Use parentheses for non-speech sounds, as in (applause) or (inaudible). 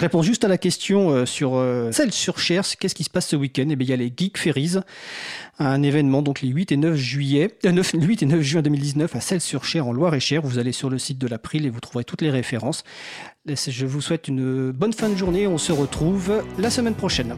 Je réponds juste à la question euh, sur euh, celle sur Cher. Qu'est-ce qui se passe ce week-end? Eh bien, il y a les Geek Ferries, un événement donc les 8 et 9 juillet, euh, 8 (laughs) et 9 juin 2019 à Celles-sur-Cher en Loire-et-Cher. Vous allez sur le site de l'April et vous trouverez toutes les références. Je vous souhaite une bonne fin de journée. On se retrouve la semaine prochaine.